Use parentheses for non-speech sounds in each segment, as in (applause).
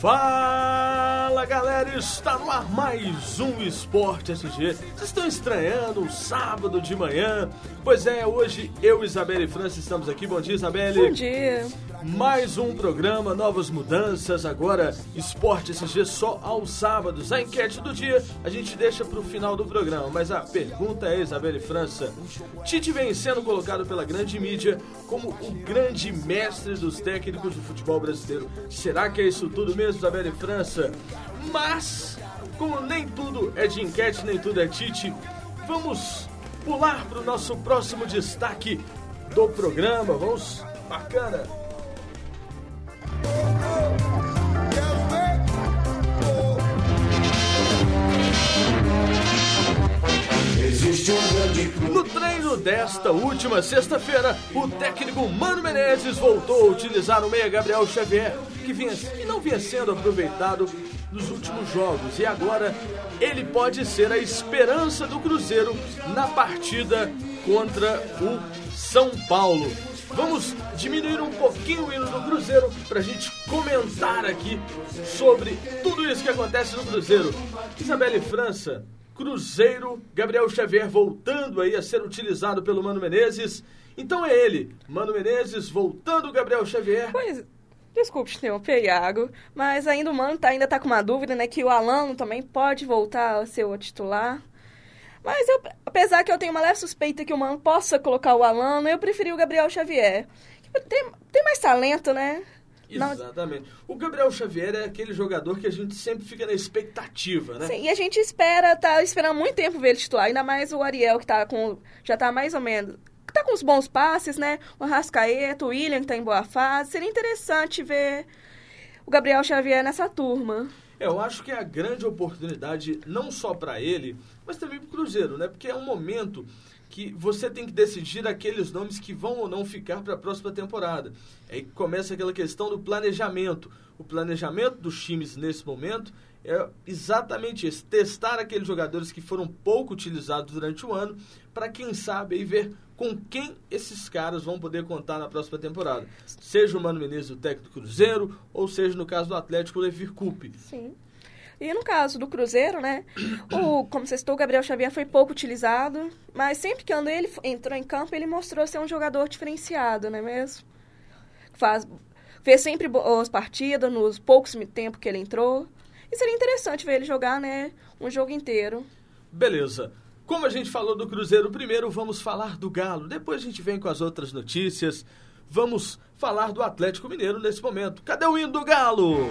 Fala galera, está no ar mais um Esporte SG. Vocês estão estranhando um sábado de manhã? Pois é, hoje eu, Isabelle e França estamos aqui. Bom dia, Isabelle. Bom dia. Mais um programa, novas mudanças. Agora, Esporte SG só aos sábados. A enquete do dia a gente deixa para o final do programa. Mas a pergunta é, Isabelle França: Tite vem sendo colocado pela grande mídia como o grande mestre dos técnicos do futebol brasileiro. Será que é isso tudo mesmo, Isabelle França? Mas, como nem tudo é de enquete, nem tudo é Tite, vamos pular para o nosso próximo destaque do programa. Vamos, bacana. No treino desta última sexta-feira, o técnico Mano Menezes voltou a utilizar o meia Gabriel Xavier, que, vinha, que não vinha sendo aproveitado nos últimos jogos. E agora ele pode ser a esperança do Cruzeiro na partida contra o São Paulo. Vamos diminuir um pouquinho o hino do Cruzeiro para a gente comentar aqui sobre tudo isso que acontece no Cruzeiro. Isabelle França, Cruzeiro, Gabriel Xavier voltando aí a ser utilizado pelo Mano Menezes. Então é ele, Mano Menezes voltando Gabriel Xavier. Pois, desculpe interromper, Iago, mas ainda o Mano tá, ainda tá com uma dúvida, né, que o Alano também pode voltar a ser o titular. Mas eu, apesar que eu tenho uma leve suspeita que o Mano possa colocar o Alano, eu preferi o Gabriel Xavier. Tem, tem mais talento, né? Exatamente. O Gabriel Xavier é aquele jogador que a gente sempre fica na expectativa, né? Sim, e a gente espera, tá esperando muito tempo ver ele titular, ainda mais o Ariel, que tá com. já tá mais ou menos. tá com os bons passes, né? O Rascaeta, o William, que tá em boa fase. Seria interessante ver o Gabriel Xavier nessa turma. É, eu acho que é a grande oportunidade, não só para ele, mas também para o Cruzeiro, né? Porque é um momento que você tem que decidir aqueles nomes que vão ou não ficar para a próxima temporada. Aí começa aquela questão do planejamento. O planejamento dos times nesse momento é exatamente isso: testar aqueles jogadores que foram pouco utilizados durante o ano, para quem sabe aí ver com quem esses caras vão poder contar na próxima temporada. Seja o Mano Menezes, o técnico do Cruzeiro, ou seja, no caso do Atlético, o Levir Coupe. Sim. E no caso do Cruzeiro, né? O, como você citou, o Gabriel Xavier foi pouco utilizado, mas sempre que quando ele entrou em campo, ele mostrou ser um jogador diferenciado, não é mesmo? Faz, fez sempre boas partidas nos poucos tempo que ele entrou. E seria interessante ver ele jogar, né? Um jogo inteiro. Beleza. Como a gente falou do Cruzeiro primeiro, vamos falar do Galo. Depois a gente vem com as outras notícias. Vamos falar do Atlético Mineiro nesse momento. Cadê o hino do Galo?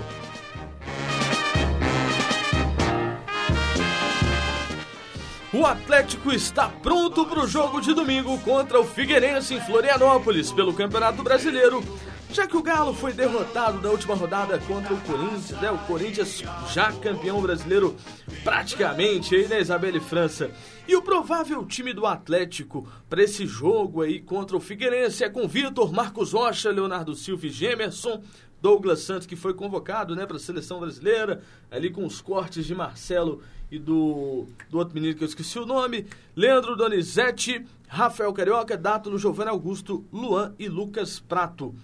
O Atlético está pronto para o jogo de domingo contra o Figueirense em Florianópolis pelo Campeonato Brasileiro, já que o Galo foi derrotado na última rodada contra o Corinthians, né? O Corinthians já campeão brasileiro praticamente aí, né, Isabelle França? E o provável time do Atlético para esse jogo aí contra o Figueirense é com Vitor, Marcos Rocha, Leonardo Silva e Gemerson, Douglas Santos, que foi convocado né, para a seleção brasileira, ali com os cortes de Marcelo e do, do outro menino que eu esqueci o nome, Leandro Donizete, Rafael Carioca, Dátulo, Giovanni Augusto, Luan e Lucas Prato.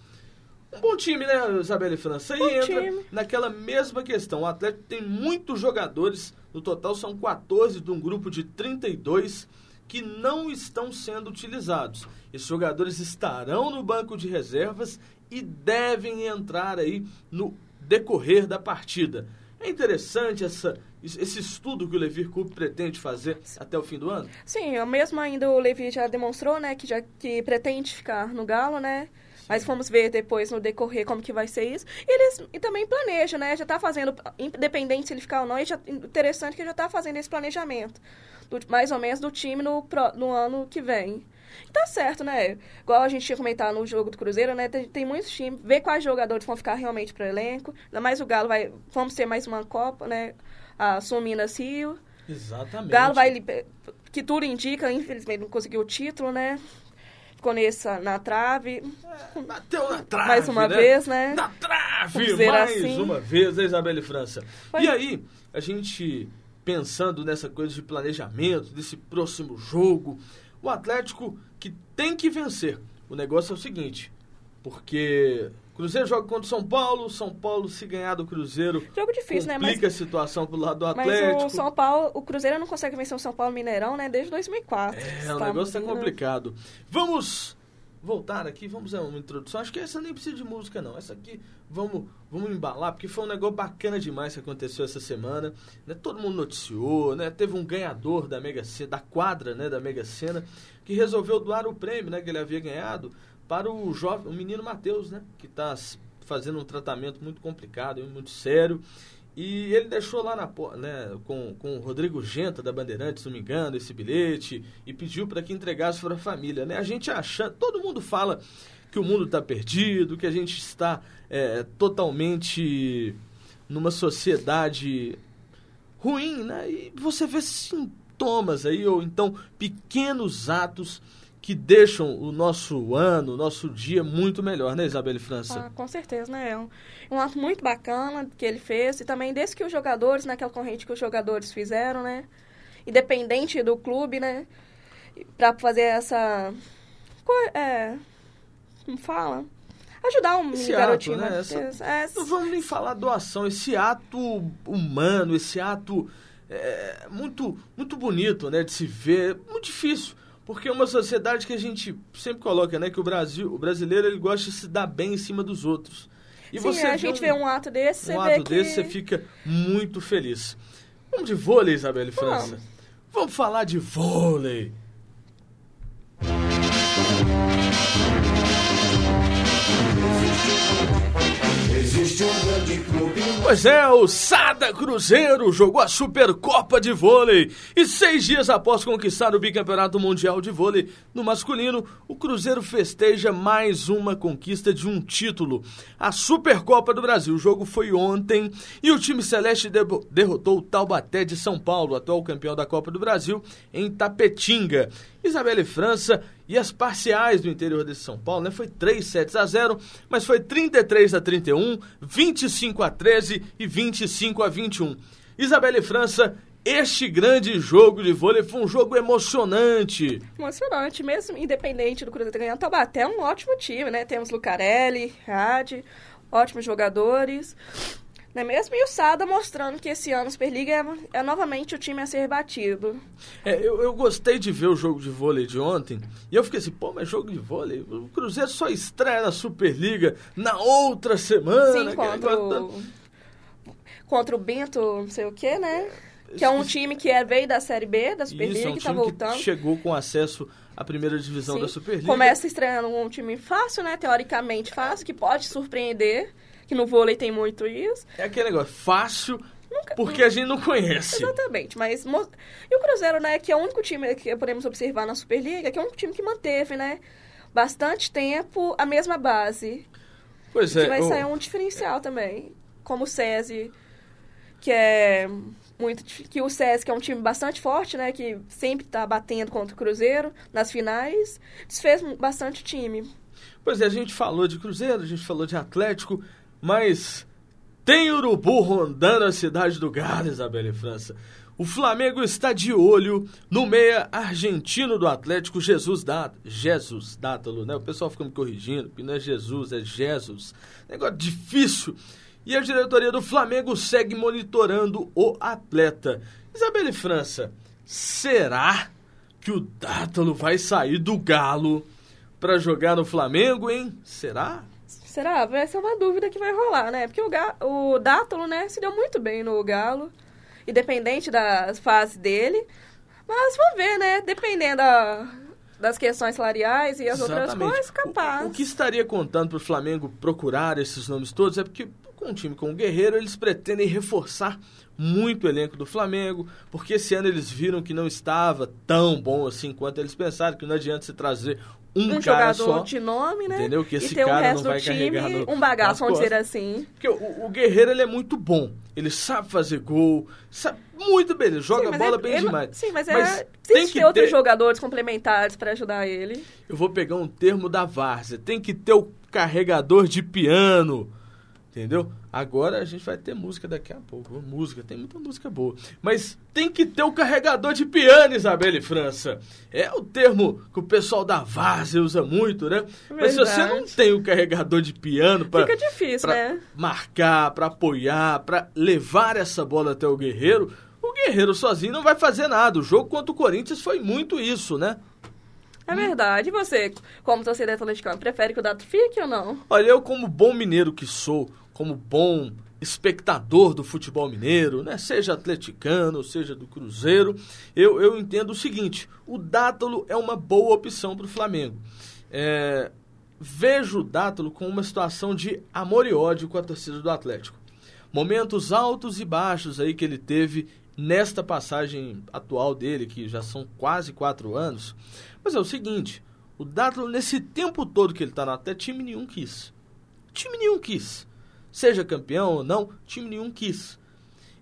Um bom time, né, Isabela e França? E entra time. naquela mesma questão. O Atlético tem muitos jogadores, no total são 14 de um grupo de 32 que não estão sendo utilizados. Esses jogadores estarão no banco de reservas e devem entrar aí no decorrer da partida. É interessante essa, esse estudo que o Levir Coupe pretende fazer até o fim do ano? Sim, mesmo ainda o Levir já demonstrou, né, que já que pretende ficar no Galo, né? Mas vamos ver depois no decorrer como que vai ser isso. E ele e também planeja, né? Já está fazendo, independente se ele ficar ou não, é já, interessante que já está fazendo esse planejamento. Do, mais ou menos do time no, no ano que vem. Tá certo, né? Igual a gente tinha comentado no jogo do Cruzeiro, né? Tem, tem muitos times, ver quais jogadores vão ficar realmente para elenco. Ainda mais o Galo vai. Vamos ter mais uma Copa, né? A Suminas Rio. Exatamente. Galo vai. Que tudo indica, infelizmente não conseguiu o título, né? Nessa, na trave. É, bateu na trave. Mais uma né? vez, né? Na trave! Mais assim. uma vez, né, Isabelle França? Foi. E aí, a gente pensando nessa coisa de planejamento, desse próximo jogo, o Atlético que tem que vencer. O negócio é o seguinte, porque Cruzeiro joga contra o São Paulo, São Paulo se ganhar do Cruzeiro. Jogo difícil, né? Mas, a situação pro lado do Atlético. mas o São Paulo, o Cruzeiro não consegue vencer o São Paulo Mineirão, né? Desde 2004. É, o negócio tá complicado. Vamos voltar aqui, vamos a uma introdução. Acho que essa nem precisa de música, não. Essa aqui, vamos, vamos embalar, porque foi um negócio bacana demais que aconteceu essa semana. Né? Todo mundo noticiou, né? Teve um ganhador da Mega Sena, da quadra, né, da Mega Sena, que resolveu doar o prêmio, né, que ele havia ganhado para o jovem, o menino Matheus, né, que está fazendo um tratamento muito complicado, muito sério. E ele deixou lá na, né, com, com o Rodrigo Genta da Bandeirantes, se não me engano, esse bilhete e pediu para que entregasse para a família. Né? A gente achando, todo mundo fala que o mundo está perdido, que a gente está é, totalmente numa sociedade ruim, né? E você vê sintomas aí, ou então pequenos atos que deixam o nosso ano, o nosso dia muito melhor, né, Isabelle França? Ah, com certeza, né? É um, um ato muito bacana que ele fez e também desde que os jogadores, naquela corrente que os jogadores fizeram, né? Independente do clube, né? Para fazer essa. É, como fala? Ajudar um esse garotinho. Ato, né? Essa, é, não vamos nem falar doação, esse ato humano, esse ato é, muito, muito bonito, né? De se ver, muito difícil porque é uma sociedade que a gente sempre coloca, né? Que o Brasil, o brasileiro, ele gosta de se dar bem em cima dos outros. E Sim, você a gente um, vê um ato desse, um você ato que... desse, você fica muito feliz. Vamos de vôlei, Isabelle França? Vamos. Vamos falar de vôlei. Existe um grande clube. Pois é, o Sada Cruzeiro jogou a Supercopa de Vôlei e seis dias após conquistar o bicampeonato mundial de vôlei no masculino, o Cruzeiro festeja mais uma conquista de um título, a Supercopa do Brasil. O jogo foi ontem e o time celeste derrotou o Taubaté de São Paulo, atual campeão da Copa do Brasil, em Tapetinga. Isabelle França e as parciais do interior de São Paulo, né? Foi 3 sets a 0, mas foi 33 a 31, 25 a 13 e 25 a 21. Isabelle França, este grande jogo de vôlei foi um jogo emocionante. Emocionante, mesmo independente do Cruzeiro ter ganhado, Taubaté é um ótimo time, né? Temos Lucarelli, Rad, ótimos jogadores. É mesmo? E o Sada mostrando que esse ano a Superliga é, é novamente o time a ser batido. É, eu, eu gostei de ver o jogo de vôlei de ontem. E eu fiquei assim, pô, mas jogo de vôlei? O Cruzeiro só estreia na Superliga na outra semana. Sim, contra, o, contra o Bento, não sei o quê, né? Que é um time que é, veio da Série B, da Superliga, Isso, é um que tá voltando. Que chegou com acesso à primeira divisão Sim. da Superliga. Começa estreando um time fácil, né? Teoricamente fácil, que pode surpreender que no vôlei tem muito isso. É aquele negócio, fácil, Nunca, porque a gente não conhece. Exatamente, mas... E o Cruzeiro, né, que é o único time que podemos observar na Superliga, que é o único time que manteve, né, bastante tempo a mesma base. Pois é. Que vai eu... sair um diferencial também, como o SESI, que é muito que o SESI, que é um time bastante forte, né, que sempre está batendo contra o Cruzeiro nas finais, desfez bastante time. Pois é, a gente falou de Cruzeiro, a gente falou de Atlético, mas tem urubu rondando a cidade do Galo, Isabelle França. O Flamengo está de olho no meia argentino do Atlético, Jesus Dátalo. Jesus Dátalo, né? O pessoal fica me corrigindo, porque não é Jesus, é Jesus. Negócio difícil. E a diretoria do Flamengo segue monitorando o atleta. Isabelle França, será que o Dátalo vai sair do Galo para jogar no Flamengo, hein? Será? Será? Essa é uma dúvida que vai rolar, né? Porque o, Ga o Dátolo, né, se deu muito bem no Galo, independente das fases dele. Mas vamos ver, né? Dependendo da, das questões salariais e as Exatamente. outras coisas, capaz. O, o que estaria contando para o Flamengo procurar esses nomes todos é porque com um time com o Guerreiro, eles pretendem reforçar muito o elenco do Flamengo, porque esse ano eles viram que não estava tão bom assim quanto eles pensaram, que não adianta se trazer um, um jogador só, de nome, né? Entendeu? Que esse e ter cara o resto não vai do time, no, um bagaço, vamos dizer assim. Porque o, o, Guerreiro, ele é muito bom. Ele sabe fazer gol, sabe muito bem, ele joga sim, bola é, bem ele, demais. Sim, mas, mas é, tem que ter outros jogadores complementares para ajudar ele. Eu vou pegar um termo da Várzea. Tem que ter o carregador de piano Entendeu? Agora a gente vai ter música daqui a pouco. Música, tem muita música boa. Mas tem que ter o carregador de piano, Isabelle França. É o termo que o pessoal da Várzea usa muito, né? Verdade. Mas se você não tem o carregador de piano para Fica difícil, né? marcar, para apoiar, para levar essa bola até o Guerreiro, o Guerreiro sozinho não vai fazer nada. O jogo contra o Corinthians foi muito isso, né? É verdade. E você, como torcedor atleticano, prefere que o dado fique ou não? Olha, eu como bom mineiro que sou, como bom espectador do futebol mineiro, né? seja atleticano, seja do Cruzeiro, eu, eu entendo o seguinte: o Dátalo é uma boa opção para o Flamengo. É, vejo o Dátalo com uma situação de amor e ódio com a torcida do Atlético. Momentos altos e baixos aí que ele teve nesta passagem atual dele, que já são quase quatro anos. Mas é o seguinte: o Dátalo, nesse tempo todo que ele está no Atlético, time nenhum quis. Time nenhum quis seja campeão ou não, time nenhum quis.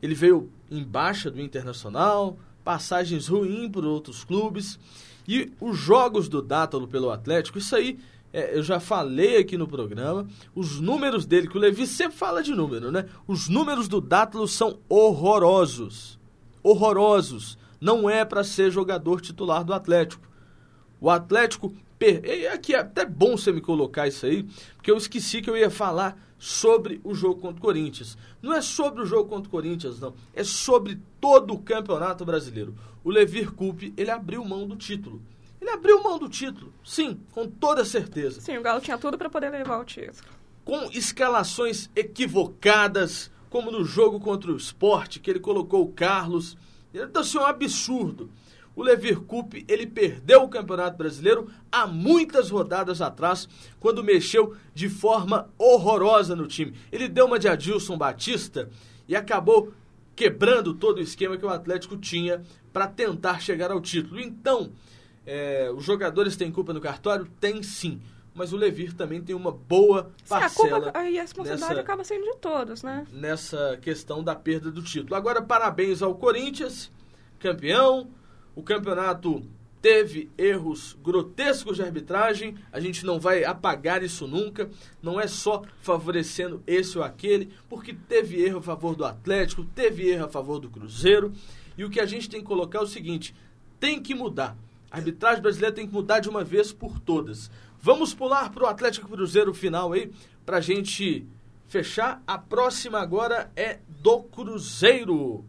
Ele veio em baixa do Internacional, passagens ruins por outros clubes. E os jogos do Dátalo pelo Atlético, isso aí é, eu já falei aqui no programa. Os números dele, que o Levi sempre fala de número, né? Os números do Dátalo são horrorosos. Horrorosos. Não é para ser jogador titular do Atlético. O Atlético. Per... E aqui é até bom você me colocar isso aí, porque eu esqueci que eu ia falar sobre o jogo contra o Corinthians. Não é sobre o jogo contra o Corinthians, não. É sobre todo o Campeonato Brasileiro. O Levir Coupe, ele abriu mão do título. Ele abriu mão do título, sim, com toda certeza. Sim, o Galo tinha tudo para poder levar o título. Com escalações equivocadas, como no jogo contra o Sport, que ele colocou o Carlos. Então, assim, é um absurdo o Levir Coupe ele perdeu o Campeonato Brasileiro há muitas rodadas atrás, quando mexeu de forma horrorosa no time. Ele deu uma de Adilson Batista e acabou quebrando todo o esquema que o Atlético tinha para tentar chegar ao título. Então, é, os jogadores têm culpa no cartório? Tem sim. Mas o Levir também tem uma boa parcela. Sim, a, culpa, e a responsabilidade nessa, acaba sendo de todos, né? Nessa questão da perda do título. Agora, parabéns ao Corinthians, campeão o campeonato teve erros grotescos de arbitragem, a gente não vai apagar isso nunca, não é só favorecendo esse ou aquele, porque teve erro a favor do Atlético, teve erro a favor do Cruzeiro, e o que a gente tem que colocar é o seguinte: tem que mudar. A arbitragem brasileira tem que mudar de uma vez por todas. Vamos pular para o Atlético Cruzeiro final aí, para a gente fechar. A próxima agora é do Cruzeiro.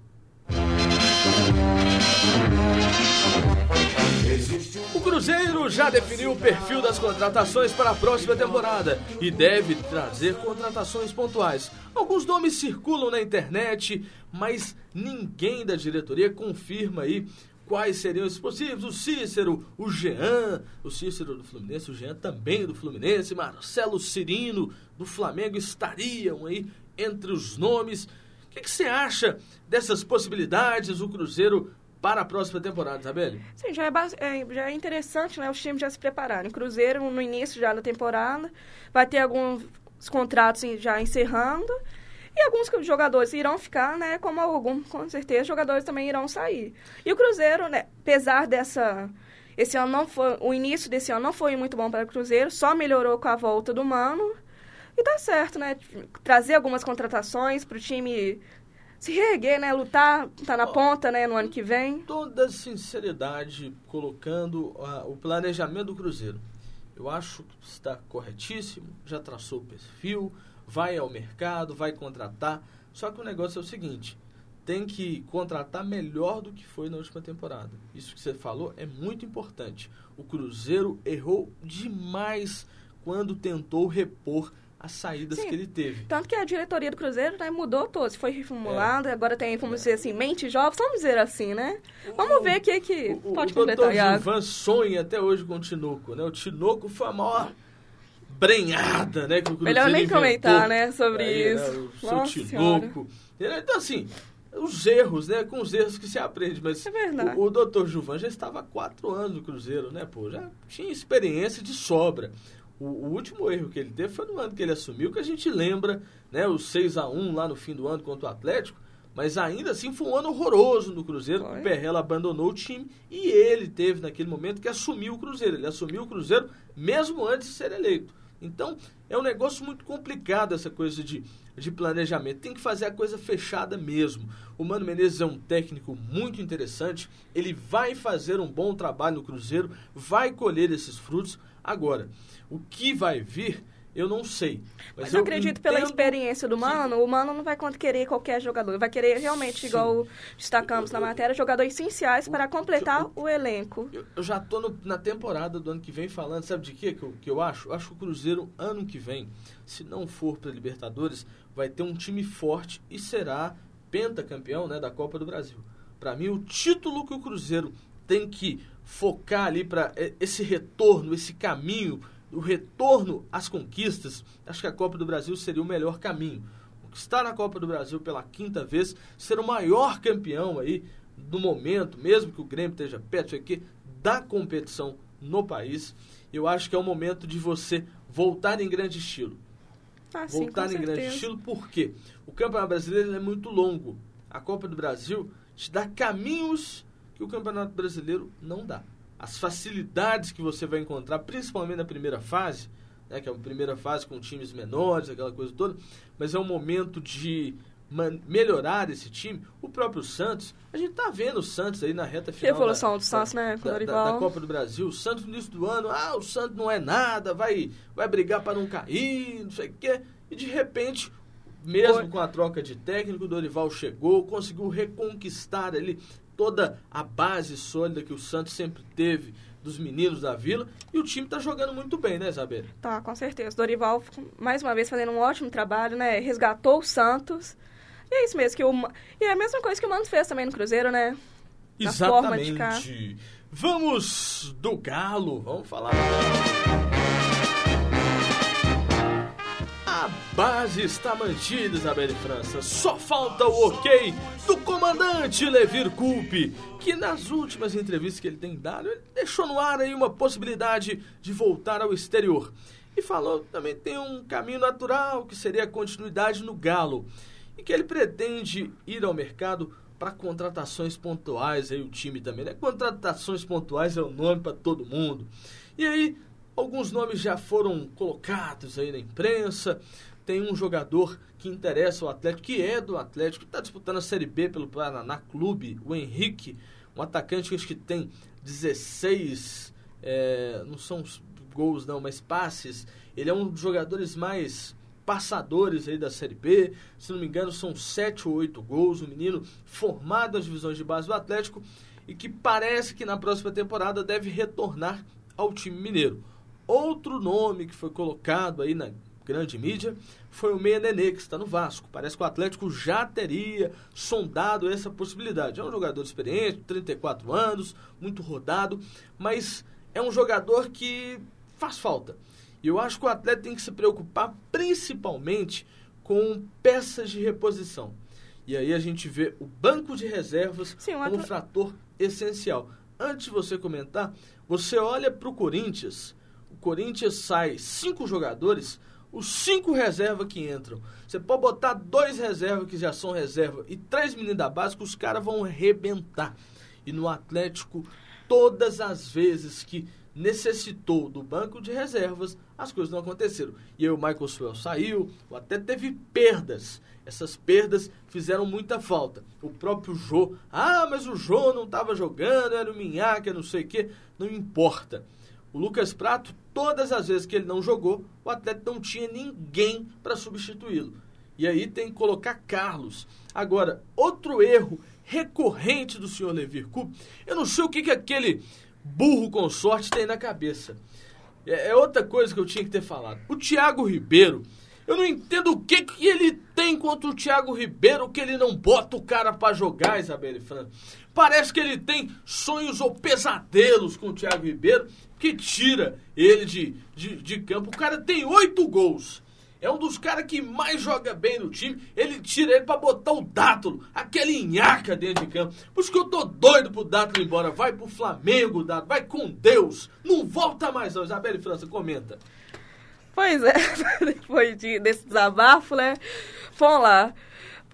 O Cruzeiro já definiu o perfil das contratações para a próxima temporada e deve trazer contratações pontuais. Alguns nomes circulam na internet, mas ninguém da diretoria confirma aí quais seriam os possíveis. O Cícero, o Jean, o Cícero do Fluminense, o Jean também do Fluminense, Marcelo Cirino do Flamengo estariam aí entre os nomes. O que, que você acha dessas possibilidades? O Cruzeiro para a próxima temporada, Isabelle? Sim, já é, é, já é interessante né, os times já se prepararem. O Cruzeiro, no início já da temporada, vai ter alguns contratos já encerrando. E alguns jogadores irão ficar, né? Como alguns, com certeza, jogadores também irão sair. E o Cruzeiro, né? Apesar dessa. Esse ano não foi. O início desse ano não foi muito bom para o Cruzeiro, só melhorou com a volta do Mano. E dá certo, né? Trazer algumas contratações para o time se reerguer, né? Lutar, tá na ponta, né? No ano que vem. Toda sinceridade, colocando uh, o planejamento do Cruzeiro. Eu acho que está corretíssimo, já traçou o perfil, vai ao mercado, vai contratar. Só que o negócio é o seguinte: tem que contratar melhor do que foi na última temporada. Isso que você falou é muito importante. O Cruzeiro errou demais quando tentou repor as saídas Sim, que ele teve. Tanto que a diretoria do Cruzeiro né, mudou todo, foi reformulada, é. agora tem, vamos dizer assim, mente jovem, vamos dizer assim, né? O, vamos ver o que, que o, pode o completar. O Gilvan sonha até hoje com o Tinoco, né? O Tinoco foi a maior brenhada, né? Que o Melhor nem inventou. comentar, né, sobre Aí, isso. Né, o Nossa seu Tinoco. Então, assim, os erros, né? Com os erros que se aprende. Mas é verdade. o, o doutor Gilvan já estava há quatro anos no Cruzeiro, né? Pô, já tinha experiência de sobra. O, o, último erro que ele teve foi no ano que ele assumiu, que a gente lembra, né, o 6 a 1 lá no fim do ano contra o Atlético, mas ainda assim foi um ano horroroso no Cruzeiro, foi. o Perrella abandonou o time e ele teve naquele momento que assumiu o Cruzeiro. Ele assumiu o Cruzeiro mesmo antes de ser eleito. Então, é um negócio muito complicado essa coisa de, de planejamento. Tem que fazer a coisa fechada mesmo. O Mano Menezes é um técnico muito interessante. Ele vai fazer um bom trabalho no Cruzeiro, vai colher esses frutos. Agora, o que vai vir eu não sei. Mas, mas eu acredito pela experiência do Mano, o Mano não vai querer qualquer jogador. Vai querer realmente, Sim. igual destacamos eu, eu, na matéria, jogadores essenciais para completar o, elenco. Eu, eu já estou na temporada do ano que vem falando, sabe de quê que eu, que eu acho? Eu acho que o Cruzeiro, ano que vem, se não for para Libertadores, vai ter um time forte e será pentacampeão né, da Copa do Brasil. Para mim, o título que o Cruzeiro tem que focar ali para esse retorno, esse caminho o retorno às conquistas, acho que a Copa do Brasil seria o melhor caminho. Conquistar a Copa do Brasil pela quinta vez, ser o maior campeão aí do momento, mesmo que o Grêmio esteja perto aqui, da competição no país. Eu acho que é o momento de você voltar em grande estilo. Ah, voltar sim, em grande estilo, por quê? O Campeonato Brasileiro é muito longo. A Copa do Brasil te dá caminhos que o Campeonato Brasileiro não dá as facilidades que você vai encontrar, principalmente na primeira fase, né, que é a primeira fase com times menores, aquela coisa toda, mas é um momento de melhorar esse time. O próprio Santos, a gente tá vendo o Santos aí na reta final. Evolução do Santos, né? Da, da, da, Copa do Brasil. O Santos no início do ano, ah, o Santos não é nada, vai, vai brigar para não cair, não sei o quê. E de repente, mesmo com a troca de técnico, o Dorival chegou, conseguiu reconquistar ali toda a base sólida que o Santos sempre teve dos meninos da Vila. E o time está jogando muito bem, né, Isabela? Tá, com certeza. Dorival, mais uma vez, fazendo um ótimo trabalho, né? Resgatou o Santos. E é isso mesmo. que o E é a mesma coisa que o Mano fez também no Cruzeiro, né? Na Exatamente. Vamos do Galo. Vamos falar. Base está mantida, Isabelle França. Só falta o ok do comandante Levir Coupe, que nas últimas entrevistas que ele tem dado, ele deixou no ar aí uma possibilidade de voltar ao exterior. E falou também tem um caminho natural, que seria a continuidade no Galo. E que ele pretende ir ao mercado para contratações pontuais, aí o time também, né? Contratações pontuais é o nome para todo mundo. E aí, Alguns nomes já foram colocados aí na imprensa. Tem um jogador que interessa o Atlético, que é do Atlético, que está disputando a Série B pelo Paraná Clube, o Henrique, um atacante que tem 16, é, não são gols não, mas passes. Ele é um dos jogadores mais passadores aí da Série B. Se não me engano, são 7 ou 8 gols. Um menino formado nas divisões de base do Atlético e que parece que na próxima temporada deve retornar ao time mineiro. Outro nome que foi colocado aí na grande mídia foi o Meia Nenê, que está no Vasco. Parece que o Atlético já teria sondado essa possibilidade. É um jogador experiente, 34 anos, muito rodado, mas é um jogador que faz falta. E eu acho que o Atlético tem que se preocupar principalmente com peças de reposição. E aí a gente vê o banco de reservas Sim, como um fator essencial. Antes de você comentar, você olha para o Corinthians o Corinthians sai cinco jogadores, os cinco reservas que entram. Você pode botar dois reservas que já são reserva e três meninos da base que os caras vão arrebentar. E no Atlético, todas as vezes que necessitou do banco de reservas, as coisas não aconteceram. E aí o Michael Swell saiu, até teve perdas. Essas perdas fizeram muita falta. O próprio Jô, ah, mas o Jô não estava jogando, era o Minhaque, não sei o quê. Não importa. O Lucas Prato, todas as vezes que ele não jogou, o Atlético não tinha ninguém para substituí-lo. E aí tem que colocar Carlos. Agora, outro erro recorrente do senhor Levir Coupe, eu não sei o que, que aquele burro consorte tem na cabeça. É, é outra coisa que eu tinha que ter falado. O Thiago Ribeiro, eu não entendo o que, que ele tem contra o Thiago Ribeiro, que ele não bota o cara para jogar, Isabelle Fran. Parece que ele tem sonhos ou pesadelos com o Thiago Ribeiro, que tira ele de, de, de campo. O cara tem oito gols. É um dos caras que mais joga bem no time. Ele tira ele para botar o Dátulo, aquele nhaca dentro de campo. Por isso que eu tô doido pro Dátulo ir embora. Vai pro Flamengo, Dátulo. Vai com Deus. Não volta mais não. Isabelle França, comenta. Pois é, (laughs) depois de, desse desabafo, né? Vamos lá.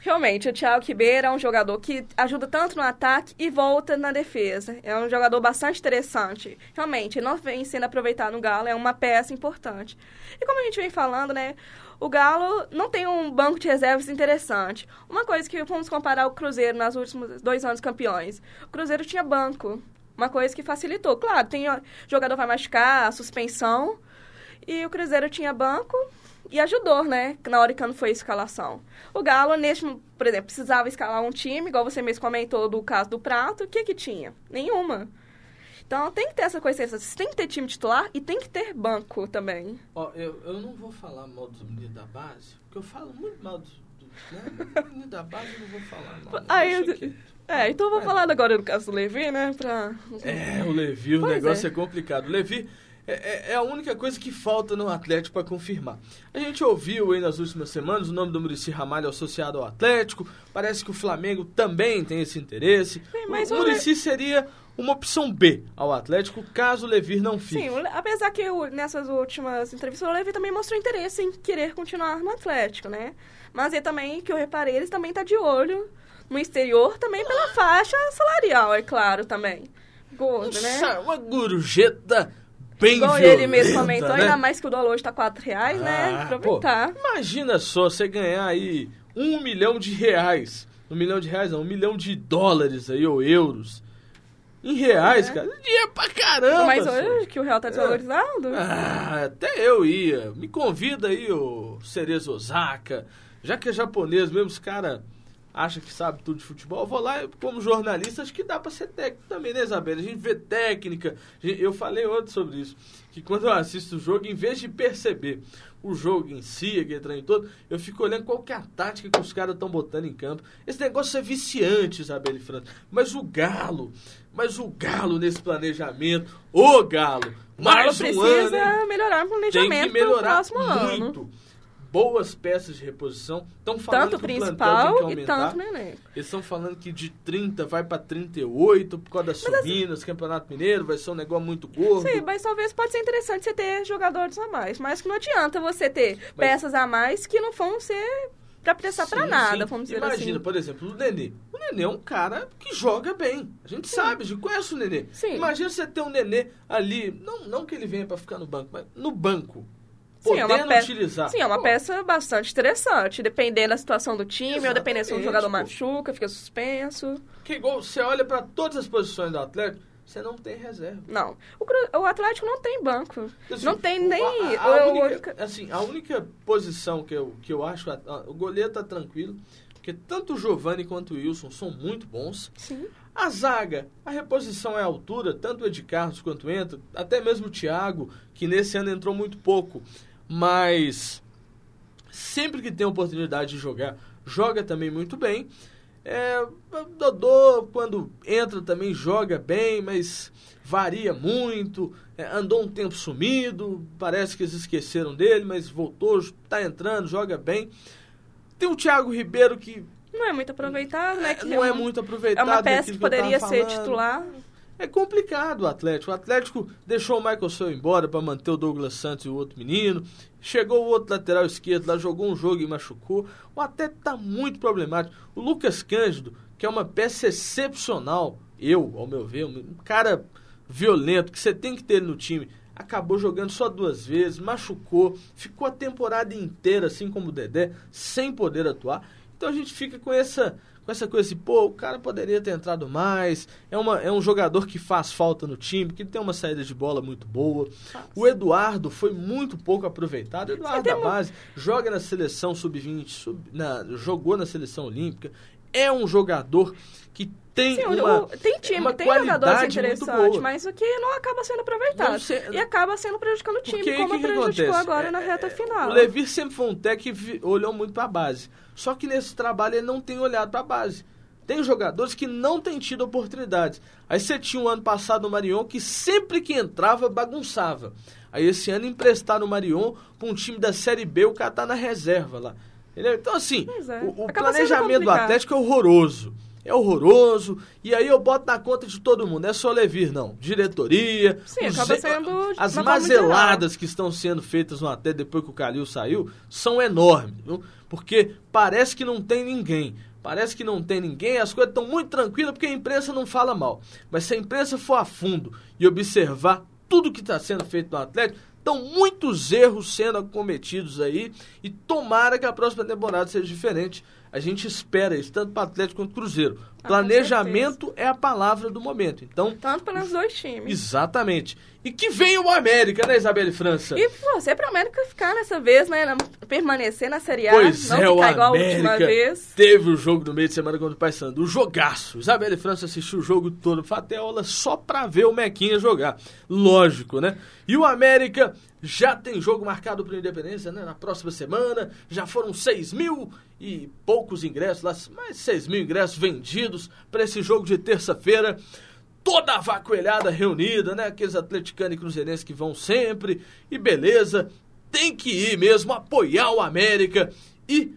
Realmente, o Thiago Ribeiro é um jogador que ajuda tanto no ataque e volta na defesa. É um jogador bastante interessante. Realmente, ele não vem sendo aproveitado no Galo, é uma peça importante. E como a gente vem falando, né, o Galo não tem um banco de reservas interessante. Uma coisa que vamos comparar o Cruzeiro nos últimos dois anos campeões. O Cruzeiro tinha banco. Uma coisa que facilitou. Claro, tem jogador vai machucar, suspensão. E o Cruzeiro tinha banco e ajudou, né? Na hora que não foi a escalação. O Galo, neste, por exemplo, precisava escalar um time, igual você mesmo comentou do caso do Prato. O que que tinha? Nenhuma. Então tem que ter essa coincidência. Você tem que ter time titular e tem que ter banco também. Ó, eu, eu não vou falar mal dos meninos da base, porque eu falo muito mal dos. né? meninos da base eu não vou falar mal. Aí, eu, é, então eu vou é. falar agora do caso do Levi, né? Pra... É, o Levi, o pois negócio é. é complicado. O Levi é, é, é, a única coisa que falta no Atlético para confirmar. A gente ouviu aí nas últimas semanas o nome do Murici Ramalho associado ao Atlético. Parece que o Flamengo também tem esse interesse. Sim, mas o Murici seria uma opção B ao Atlético, caso o Levir não fique. Sim, apesar que eu, nessas últimas entrevistas o Levir também mostrou interesse em querer continuar no Atlético, né? Mas ele também, que eu reparei, ele também está de olho no exterior, também pela faixa salarial, é claro, também. Gordo, né? Uma gorjeta bem Igual violenta, ele mesmo comentou, né? ainda mais que o dólar hoje tá 4 reais, né? ah, né? Aproveitar. Pô, imagina só, você ganhar aí um milhão de reais. Um milhão de reais não, um milhão de dólares aí, ou euros. Em reais, é. cara. Dinheiro pra caramba. Mas hoje que o real tá desvalorizado. É. Ah, até eu ia. Me convida aí, o Cerezo Osaka. Já que é japonês mesmo, os caras acha que sabe tudo de futebol, eu vou lá como jornalista, acho que dá para ser técnico também, né, Isabela? A gente vê técnica. Eu falei outro sobre isso. Que quando eu assisto o jogo, em vez de perceber o jogo em si, aquele treino todo, eu fico olhando qual que é a tática que os caras estão botando em campo. Esse negócio é viciante, Isabela e França. Mas o Galo, mas o Galo nesse planejamento, o Galo, mais Galo um precisa ano, melhorar o planejamento tem que melhorar próximo muito. ano boas peças de reposição. Estão falando tanto que o principal e tanto no elenco. Eles estão falando que de 30 vai para 38 por causa das mas assim, subinas, assim, Campeonato Mineiro, vai ser um negócio muito gordo. Sim, mas talvez pode ser interessante você ter jogadores a mais. Mas que não adianta você ter mas, peças a mais que não vão ser para prestar para nada, sim. vamos dizer Imagina, assim. Imagina, por exemplo, o Nenê. O Nenê é um cara que joga bem. A gente sim. sabe, a gente conhece o Nenê. Sim. Imagina você ter um Nenê ali, não, não que ele venha para ficar no banco, mas no banco Sim, é uma peça, utilizar. Sim, é uma Pô. peça bastante interessante. Dependendo da situação do time, Exatamente. ou dependendo se um jogador machuca, fica suspenso. Que igual você olha para todas as posições do Atlético, você não tem reserva. Não. O, o Atlético não tem banco. Assim, não tem nem. A, a, a única, assim, a única posição que eu, que eu acho. o goleiro tá tranquilo. Porque tanto o Giovanni quanto o Wilson são muito bons. Sim. A zaga, a reposição é a altura, tanto o Ed Carlos quanto entra, até mesmo o Thiago, que nesse ano entrou muito pouco mas sempre que tem oportunidade de jogar, joga também muito bem. É, Dodô, quando entra, também joga bem, mas varia muito. É, andou um tempo sumido, parece que eles esqueceram dele, mas voltou, está entrando, joga bem. Tem o Thiago Ribeiro que. Não é muito aproveitado, né? É, não é, é muito aproveitado. É uma peça que poderia ser titular. É complicado o Atlético. O Atlético deixou o Michael Seu embora para manter o Douglas Santos e o outro menino. Chegou o outro lateral esquerdo lá, jogou um jogo e machucou. O Atlético está muito problemático. O Lucas Cândido, que é uma peça excepcional, eu, ao meu ver, um cara violento, que você tem que ter no time, acabou jogando só duas vezes, machucou, ficou a temporada inteira, assim como o Dedé, sem poder atuar. Então a gente fica com essa com essa coisa assim, pô, o cara poderia ter entrado mais, é, uma, é um jogador que faz falta no time, que tem uma saída de bola muito boa. Nossa. O Eduardo foi muito pouco aproveitado. O Eduardo da base joga na seleção sub-20, sub, jogou na seleção olímpica, é um jogador que tem Sim, uma, o, tem time, uma tem jogadores interessantes, mas o que não acaba sendo aproveitado. e acaba sendo prejudicando o time, como que prejudicou que agora é, na reta final. O Levi sempre foi um técnico que olhou muito para a base. Só que nesse trabalho ele não tem olhado para a base. Tem jogadores que não têm tido oportunidades. Aí você tinha um ano passado o Marion que sempre que entrava bagunçava. Aí esse ano emprestaram o Marion para um time da Série B, o cara tá na reserva lá. Entendeu? Então assim, é. o, o planejamento do Atlético é horroroso. É horroroso, e aí eu boto na conta de todo mundo. É só Levir, não. Diretoria, Sim, acaba sendo as mazeladas que estão sendo feitas no até depois que o Calil saiu são enormes, viu? Porque parece que não tem ninguém. Parece que não tem ninguém, as coisas estão muito tranquilas porque a imprensa não fala mal. Mas se a imprensa for a fundo e observar tudo que está sendo feito no Atlético, estão muitos erros sendo cometidos aí e tomara que a próxima temporada seja diferente. A gente espera isso, tanto para Atlético quanto Cruzeiro. Ah, Planejamento é a palavra do momento. Então, Tanto pelos dois times. exatamente. E que venha o América, né, Isabelle França? E você pra América ficar nessa vez, né? Permanecer na Série A. Pois não é, o ficar igual a última vez. teve o jogo no meio de semana contra o Paysandu, o jogaço. Isabelle França assistiu o jogo todo, até aula só pra ver o Mequinha jogar. Lógico, né? E o América já tem jogo marcado pro Independência, né? Na próxima semana, já foram 6 mil e poucos ingressos, lá, mais 6 mil ingressos vendidos para esse jogo de terça-feira toda a vacoelhada reunida, né? Aqueles atleticanos e cruzeirenses que vão sempre. E beleza, tem que ir mesmo, apoiar o América. E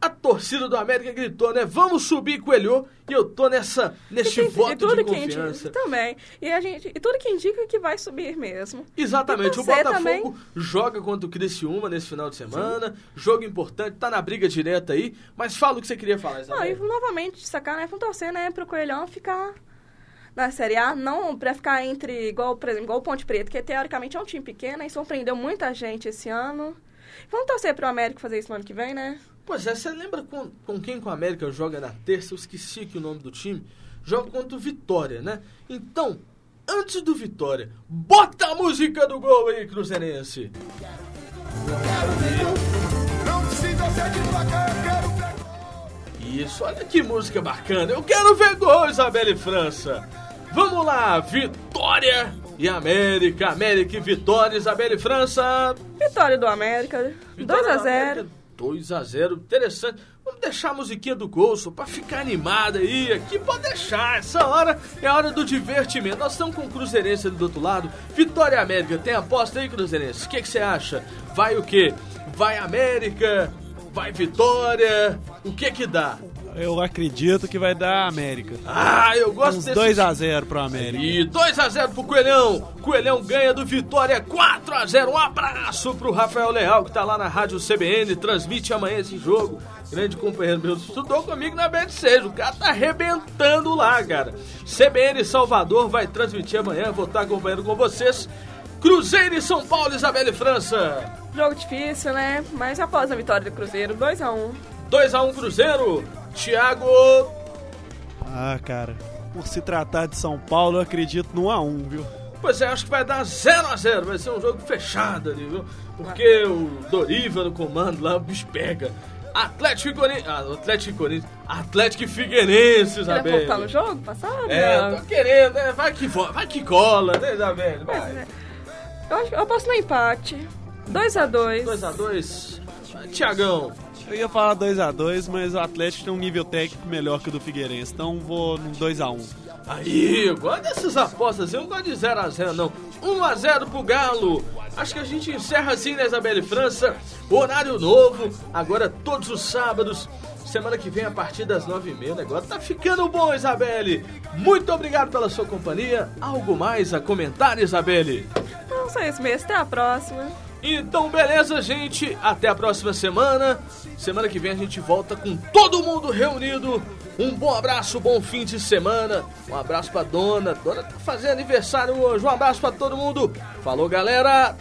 a torcida do América gritou, né? Vamos subir, Coelho. E eu tô nessa, neste E voto e tudo de que confiança. indica também. E, a gente, e tudo que indica que vai subir mesmo. Exatamente, o Botafogo também. joga contra o Criciúma nesse final de semana. Jogo importante, tá na briga direta aí. Mas fala o que você queria falar, Não, e Isabel. novamente destacar, né? Vamos torcer, né? Pro Coelhão ficar na Série A, não pra ficar entre, igual, por exemplo, igual o Ponte Preta, que teoricamente é um time pequeno e surpreendeu muita gente esse ano. Vamos torcer pro América fazer isso no ano que vem, né? Pois é, você lembra com, com quem que o América joga na terça? Eu esqueci aqui o nome do time. Joga contra o Vitória, né? Então, antes do Vitória, bota a música do gol aí, Cruzeirense. Isso, olha que música bacana. Eu quero ver gol, Isabelle França. Vamos lá, Vitória e América. América e Vitória, Isabelle França. Vitória do América, 2 a 0 2 a 0 interessante. Vamos deixar a musiquinha do gol, só pra ficar animada aí. Aqui pode deixar. Essa hora é a hora do divertimento. Nós estamos com o Cruzeirense ali do outro lado. Vitória América. Tem aposta aí, Cruzeirense? O que que você acha? Vai o quê? Vai América? Vai Vitória? O que que dá? Eu acredito que vai dar América. Ah, eu gosto Uns desse 2x0 pro América. E 2x0 pro Coelhão. Coelhão ganha do Vitória 4x0. Um abraço pro Rafael Leal, que tá lá na Rádio CBN, transmite amanhã esse jogo. Grande companheiro meu, estudou comigo na BD6. O cara tá arrebentando lá, cara. CBN Salvador vai transmitir amanhã, vou estar acompanhando com vocês. Cruzeiro e São Paulo, Isabelle França. Jogo difícil, né? Mas após a vitória do Cruzeiro, 2 a 1 2x1 Cruzeiro. Thiago. Ah, cara. Por se tratar de São Paulo, eu acredito no 1x1, viu? Pois é, acho que vai dar 0x0. Vai ser um jogo fechado ali, viu? Porque o Doriva no comando lá, o bicho pega. Atlético e Corinthians. Ah, Atlético e Corinthians. Atlético e Figueirense, Quer Isabelle. voltar no jogo passado? É, Não. tô querendo, né? Vai que, vai que cola, né, Isabelle? Pois Vai. é. Eu, acho, eu posso no empate. 2 a 2 2x2. Tiagão. Eu ia falar 2x2, mas o Atlético tem um nível técnico melhor que o do Figueirense, então vou no 2x1. Aí, eu gosto dessas apostas. Eu não gosto de 0x0, não. 1x0 pro Galo. Acho que a gente encerra assim, né, Isabelle França? Horário novo, agora todos os sábados. Semana que vem, a partir das 9h30. O negócio tá ficando bom, Isabelle. Muito obrigado pela sua companhia. Algo mais a comentar, Isabelle? Não, só isso mesmo. Até a próxima. Então, beleza, gente. Até a próxima semana. Semana que vem a gente volta com todo mundo reunido. Um bom abraço, bom fim de semana. Um abraço pra dona. Dona tá fazendo aniversário hoje. Um abraço pra todo mundo. Falou, galera.